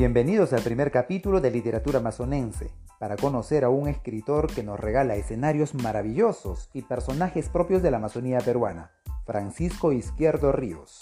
Bienvenidos al primer capítulo de Literatura Amazonense, para conocer a un escritor que nos regala escenarios maravillosos y personajes propios de la Amazonía peruana, Francisco Izquierdo Ríos.